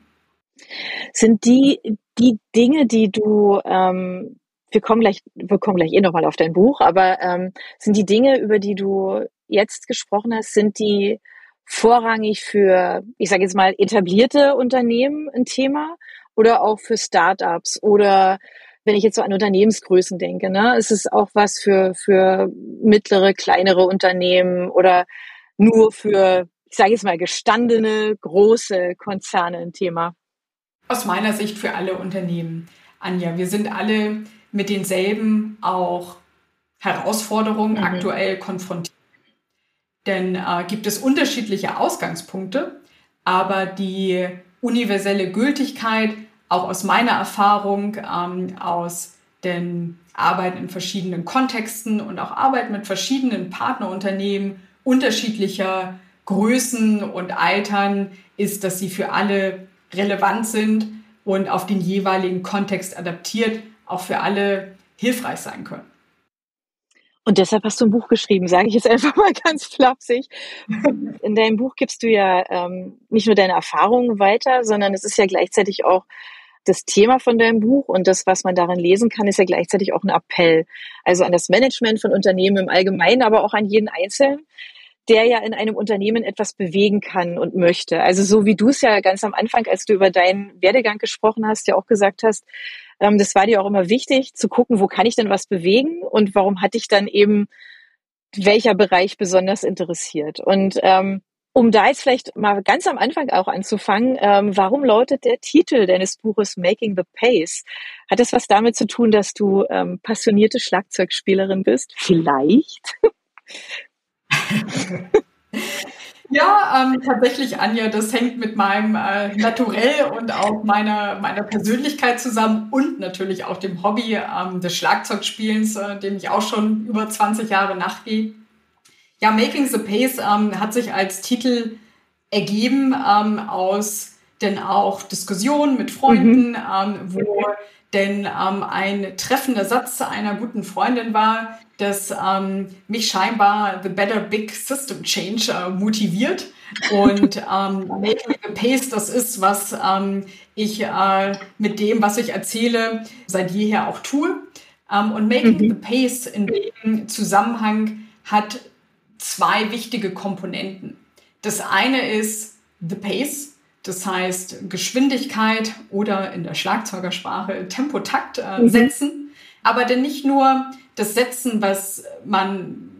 Sind die, die Dinge, die du, ähm, wir kommen gleich, wir kommen gleich eh nochmal auf dein Buch, aber ähm, sind die Dinge, über die du jetzt gesprochen hast, sind die vorrangig für, ich sage jetzt mal, etablierte Unternehmen ein Thema oder auch für Startups oder wenn ich jetzt so an Unternehmensgrößen denke, ne, ist es auch was für, für mittlere, kleinere Unternehmen oder nur für, ich sage jetzt mal, gestandene, große Konzerne ein Thema?
Aus meiner Sicht für alle Unternehmen. Anja, wir sind alle mit denselben auch Herausforderungen mhm. aktuell konfrontiert. denn äh, gibt es unterschiedliche Ausgangspunkte, aber die universelle Gültigkeit, auch aus meiner Erfahrung, ähm, aus den Arbeiten in verschiedenen Kontexten und auch Arbeit mit verschiedenen Partnerunternehmen unterschiedlicher Größen und Altern, ist, dass sie für alle relevant sind und auf den jeweiligen Kontext adaptiert auch für alle hilfreich sein können.
Und deshalb hast du ein Buch geschrieben, sage ich jetzt einfach mal ganz flapsig. In deinem Buch gibst du ja ähm, nicht nur deine Erfahrungen weiter, sondern es ist ja gleichzeitig auch das Thema von deinem Buch und das, was man darin lesen kann, ist ja gleichzeitig auch ein Appell. Also an das Management von Unternehmen im Allgemeinen, aber auch an jeden Einzelnen, der ja in einem Unternehmen etwas bewegen kann und möchte. Also so wie du es ja ganz am Anfang, als du über deinen Werdegang gesprochen hast, ja auch gesagt hast, ähm, das war dir auch immer wichtig zu gucken, wo kann ich denn was bewegen und warum hat dich dann eben welcher Bereich besonders interessiert. Und ähm, um da jetzt vielleicht mal ganz am Anfang auch anzufangen, ähm, warum lautet der Titel deines Buches Making the Pace? Hat das was damit zu tun, dass du ähm, passionierte Schlagzeugspielerin bist? Vielleicht.
Ja, ähm, tatsächlich, Anja, das hängt mit meinem äh, Naturell und auch meiner, meiner Persönlichkeit zusammen und natürlich auch dem Hobby ähm, des Schlagzeugspielens, äh, dem ich auch schon über 20 Jahre nachgehe. Ja, Making the Pace ähm, hat sich als Titel ergeben ähm, aus denn auch Diskussionen mit Freunden, mhm. ähm, wo denn ähm, ein treffender Satz einer guten Freundin war, dass ähm, mich scheinbar The Better Big System Change äh, motiviert. Und ähm, Making the Pace, das ist, was ähm, ich äh, mit dem, was ich erzähle, seit jeher auch tue. Ähm, und Making mhm. the Pace in dem Zusammenhang hat zwei wichtige Komponenten. Das eine ist The Pace, das heißt Geschwindigkeit oder in der Schlagzeugersprache Tempotakt äh, mhm. setzen, aber denn nicht nur das Setzen, was man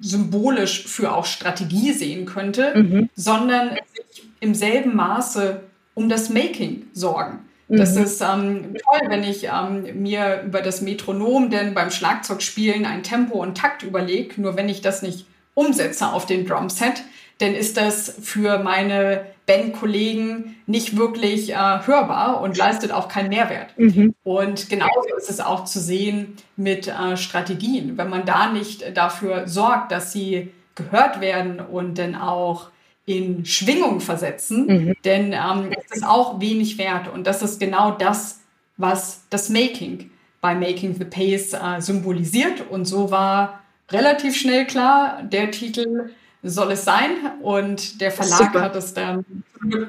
symbolisch für auch Strategie sehen könnte, mhm. sondern sich im selben Maße um das Making sorgen. Das mhm. ist ähm, toll, wenn ich ähm, mir über das Metronom denn beim Schlagzeugspielen ein Tempo und Takt überlege. Nur wenn ich das nicht umsetze auf den Drumset, dann ist das für meine Bandkollegen nicht wirklich äh, hörbar und leistet auch keinen Mehrwert. Mhm. Und genauso ist es auch zu sehen mit äh, Strategien. Wenn man da nicht dafür sorgt, dass sie gehört werden und dann auch in Schwingung versetzen, mhm. denn ähm, es ist auch wenig wert. Und das ist genau das, was das Making bei Making the Pace äh, symbolisiert. Und so war relativ schnell klar, der Titel soll es sein und der Verlag super. hat es dann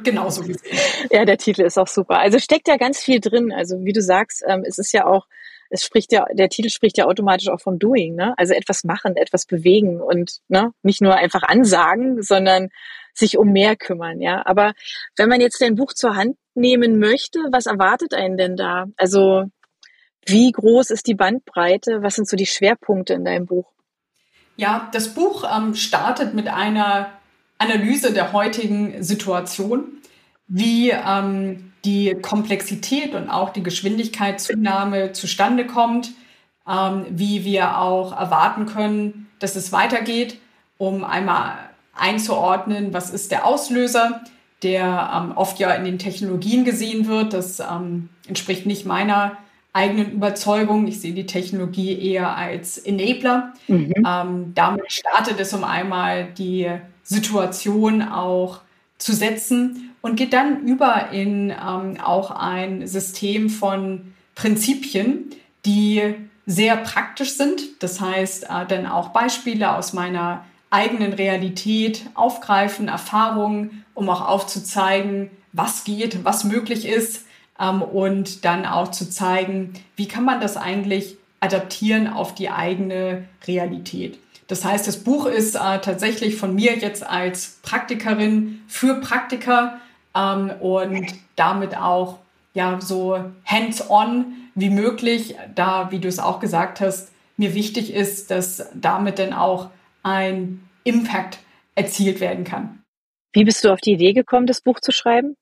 genauso gesehen.
Ja, der Titel ist auch super. Also steckt ja ganz viel drin. Also wie du sagst, ähm, es ist ja auch, es spricht ja, der Titel spricht ja automatisch auch vom Doing, ne? Also etwas machen, etwas bewegen und ne, nicht nur einfach ansagen, sondern sich um mehr kümmern, ja. Aber wenn man jetzt dein Buch zur Hand nehmen möchte, was erwartet einen denn da? Also wie groß ist die Bandbreite? Was sind so die Schwerpunkte in deinem Buch?
Ja, das Buch ähm, startet mit einer Analyse der heutigen Situation, wie ähm, die Komplexität und auch die Geschwindigkeitszunahme zustande kommt, ähm, wie wir auch erwarten können, dass es weitergeht, um einmal einzuordnen, was ist der Auslöser, der ähm, oft ja in den Technologien gesehen wird. Das ähm, entspricht nicht meiner eigenen Überzeugung. Ich sehe die Technologie eher als Enabler. Mhm. Ähm, damit startet es, um einmal die Situation auch zu setzen und geht dann über in ähm, auch ein System von Prinzipien, die sehr praktisch sind. Das heißt, äh, dann auch Beispiele aus meiner eigenen Realität aufgreifen, Erfahrungen, um auch aufzuzeigen, was geht, was möglich ist, ähm, und dann auch zu zeigen, wie kann man das eigentlich adaptieren auf die eigene Realität. Das heißt, das Buch ist äh, tatsächlich von mir jetzt als Praktikerin für Praktiker ähm, und damit auch ja so hands-on wie möglich, da, wie du es auch gesagt hast, mir wichtig ist, dass damit dann auch ein Impact erzielt werden kann.
Wie bist du auf die Idee gekommen, das Buch zu schreiben?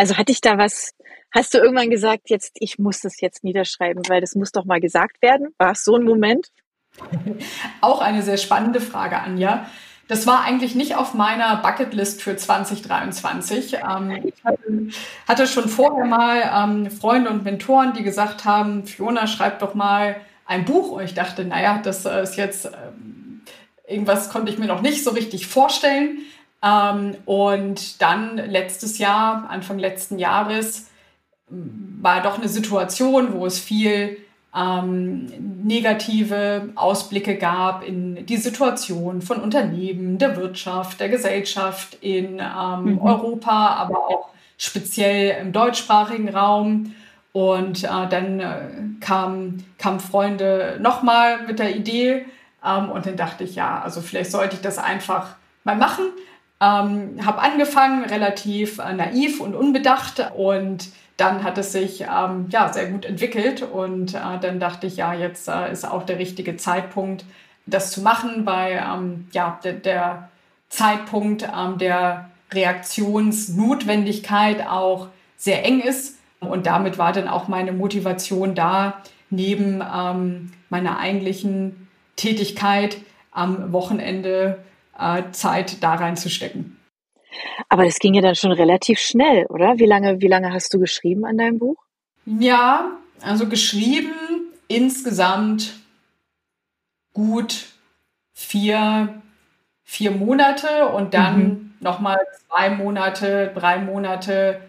Also hatte ich da was, hast du irgendwann gesagt, jetzt, ich muss das jetzt niederschreiben, weil das muss doch mal gesagt werden? War es so ein Moment?
Auch eine sehr spannende Frage, Anja. das war eigentlich nicht auf meiner Bucketlist für 2023. Ähm, ich hatte, hatte, schon vorher mal ähm, Freunde und Mentoren, die gesagt haben, Fiona, schreib doch mal ein Buch. Und ich dachte, naja, das äh, ist jetzt, ähm, irgendwas konnte ich mir noch nicht so richtig vorstellen. Ähm, und dann letztes Jahr, Anfang letzten Jahres, war doch eine Situation, wo es viel ähm, negative Ausblicke gab in die Situation von Unternehmen, der Wirtschaft, der Gesellschaft in ähm, mhm. Europa, aber auch speziell im deutschsprachigen Raum. Und äh, dann äh, kamen kam Freunde nochmal mit der Idee ähm, und dann dachte ich, ja, also vielleicht sollte ich das einfach mal machen. Ähm, habe angefangen, relativ äh, naiv und unbedacht und dann hat es sich ähm, ja, sehr gut entwickelt und äh, dann dachte ich, ja, jetzt äh, ist auch der richtige Zeitpunkt, das zu machen, weil ähm, ja, der, der Zeitpunkt ähm, der Reaktionsnotwendigkeit auch sehr eng ist. Und damit war dann auch meine Motivation da, neben ähm, meiner eigentlichen Tätigkeit am Wochenende äh, Zeit da reinzustecken.
Aber das ging ja dann schon relativ schnell, oder? Wie lange, wie lange hast du geschrieben an deinem Buch?
Ja, also geschrieben insgesamt gut vier, vier Monate und dann mhm. nochmal zwei Monate, drei Monate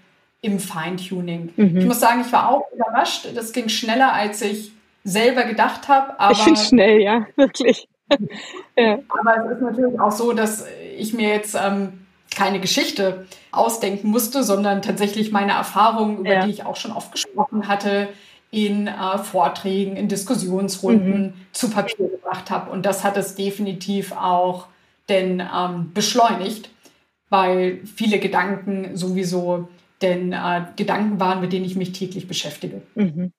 im Feintuning. Mhm. Ich muss sagen, ich war auch überrascht. Das ging schneller, als ich selber gedacht habe.
ich finde schnell, ja, wirklich.
ja. Aber es ist natürlich auch so, dass ich mir jetzt ähm, keine Geschichte ausdenken musste, sondern tatsächlich meine Erfahrungen, über ja. die ich auch schon oft gesprochen hatte, in äh, Vorträgen, in Diskussionsrunden mhm. zu Papier gebracht habe. Und das hat es definitiv auch denn ähm, beschleunigt, weil viele Gedanken sowieso denn äh, Gedanken waren, mit denen ich mich täglich beschäftige. Mhm.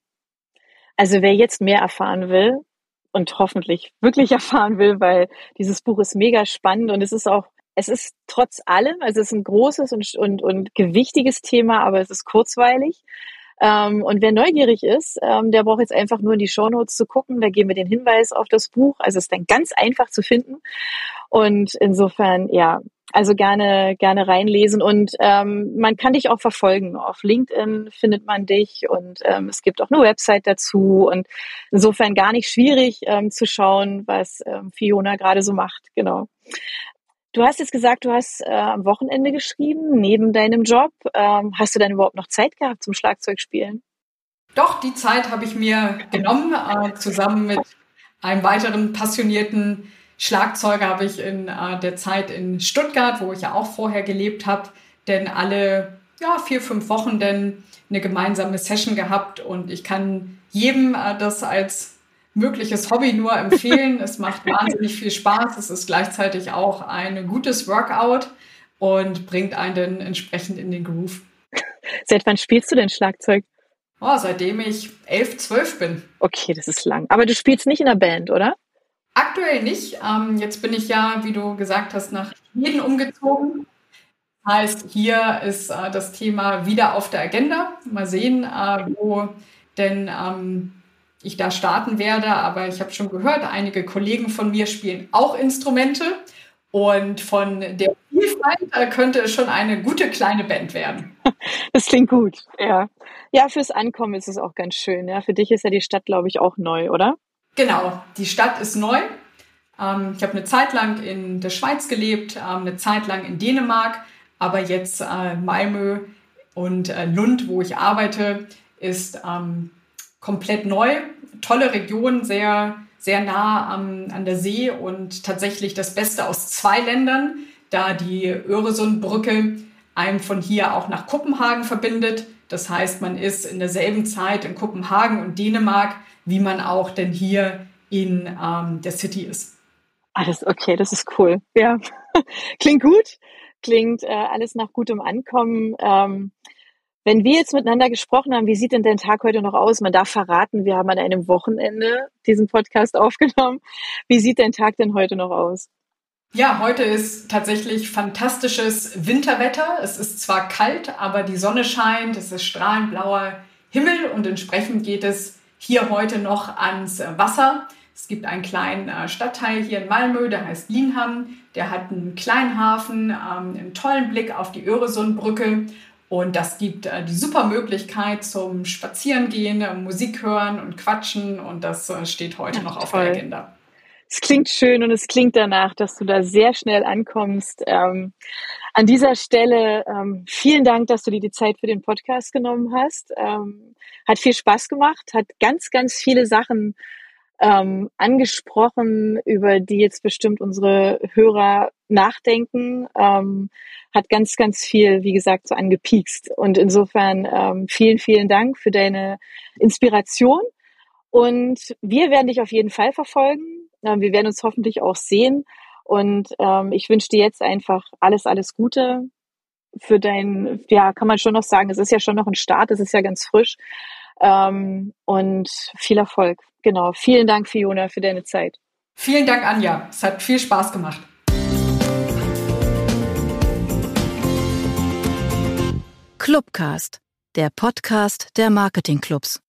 Also wer jetzt mehr erfahren will und hoffentlich wirklich erfahren will, weil dieses Buch ist mega spannend und es ist auch es ist trotz allem, also es ist ein großes und, und, und gewichtiges Thema, aber es ist kurzweilig. Ähm, und wer neugierig ist, ähm, der braucht jetzt einfach nur in die Shownotes zu gucken. Da geben wir den Hinweis auf das Buch. Also es ist dann ganz einfach zu finden. Und insofern, ja, also gerne, gerne reinlesen. Und ähm, man kann dich auch verfolgen. Auf LinkedIn findet man dich und ähm, es gibt auch eine Website dazu. Und insofern gar nicht schwierig ähm, zu schauen, was ähm, Fiona gerade so macht. Genau. Du hast jetzt gesagt, du hast äh, am Wochenende geschrieben, neben deinem Job. Ähm, hast du denn überhaupt noch Zeit gehabt zum Schlagzeugspielen?
Doch, die Zeit habe ich mir genommen. Äh, zusammen mit einem weiteren passionierten Schlagzeuger habe ich in äh, der Zeit in Stuttgart, wo ich ja auch vorher gelebt habe, denn alle ja, vier, fünf Wochen denn eine gemeinsame Session gehabt und ich kann jedem äh, das als mögliches Hobby nur empfehlen. es macht wahnsinnig viel Spaß. Es ist gleichzeitig auch ein gutes Workout und bringt einen dann entsprechend in den Groove.
Seit wann spielst du denn Schlagzeug?
Oh, seitdem ich elf, zwölf bin.
Okay, das ist lang. Aber du spielst nicht in der Band, oder?
Aktuell nicht. Ähm, jetzt bin ich ja, wie du gesagt hast, nach Schweden umgezogen. Heißt, hier ist äh, das Thema wieder auf der Agenda. Mal sehen, äh, wo denn ähm, ich da starten werde, aber ich habe schon gehört, einige Kollegen von mir spielen auch Instrumente und von der Vielfalt könnte es schon eine gute kleine Band werden.
Das klingt gut, ja. Ja, fürs Ankommen ist es auch ganz schön. Ja, für dich ist ja die Stadt, glaube ich, auch neu, oder?
Genau, die Stadt ist neu. Ähm, ich habe eine Zeit lang in der Schweiz gelebt, ähm, eine Zeit lang in Dänemark, aber jetzt äh, Malmö und äh, Lund, wo ich arbeite, ist ähm, komplett neu. Tolle Region, sehr, sehr nah an der See und tatsächlich das Beste aus zwei Ländern, da die Öresundbrücke einem von hier auch nach Kopenhagen verbindet. Das heißt, man ist in derselben Zeit in Kopenhagen und Dänemark, wie man auch denn hier in ähm, der City ist.
Alles okay, das ist cool. Ja, klingt gut, klingt äh, alles nach gutem Ankommen. Ähm, wenn wir jetzt miteinander gesprochen haben, wie sieht denn dein Tag heute noch aus? Man darf verraten, wir haben an einem Wochenende diesen Podcast aufgenommen. Wie sieht dein Tag denn heute noch aus?
Ja, heute ist tatsächlich fantastisches Winterwetter. Es ist zwar kalt, aber die Sonne scheint, es ist strahlend blauer Himmel und entsprechend geht es hier heute noch ans Wasser. Es gibt einen kleinen äh, Stadtteil hier in Malmö, der heißt Lienham. Der hat einen kleinen Hafen, ähm, einen tollen Blick auf die Öresundbrücke. Und das gibt äh, die super Möglichkeit zum Spazierengehen, äh, Musik hören und quatschen. Und das steht heute noch auf toll. der Agenda.
Es klingt schön und es klingt danach, dass du da sehr schnell ankommst. Ähm, an dieser Stelle ähm, vielen Dank, dass du dir die Zeit für den Podcast genommen hast. Ähm, hat viel Spaß gemacht, hat ganz, ganz viele Sachen ähm, angesprochen, über die jetzt bestimmt unsere Hörer nachdenken. Ähm, hat ganz, ganz viel, wie gesagt, so angepiekst. Und insofern ähm, vielen, vielen Dank für deine Inspiration. Und wir werden dich auf jeden Fall verfolgen wir werden uns hoffentlich auch sehen. Und ähm, ich wünsche dir jetzt einfach alles, alles Gute für dein, ja, kann man schon noch sagen, es ist ja schon noch ein Start, es ist ja ganz frisch. Ähm, und viel Erfolg. Genau. Vielen Dank, Fiona, für deine Zeit.
Vielen Dank, Anja. Es hat viel Spaß gemacht.
Clubcast, der Podcast der Marketingclubs.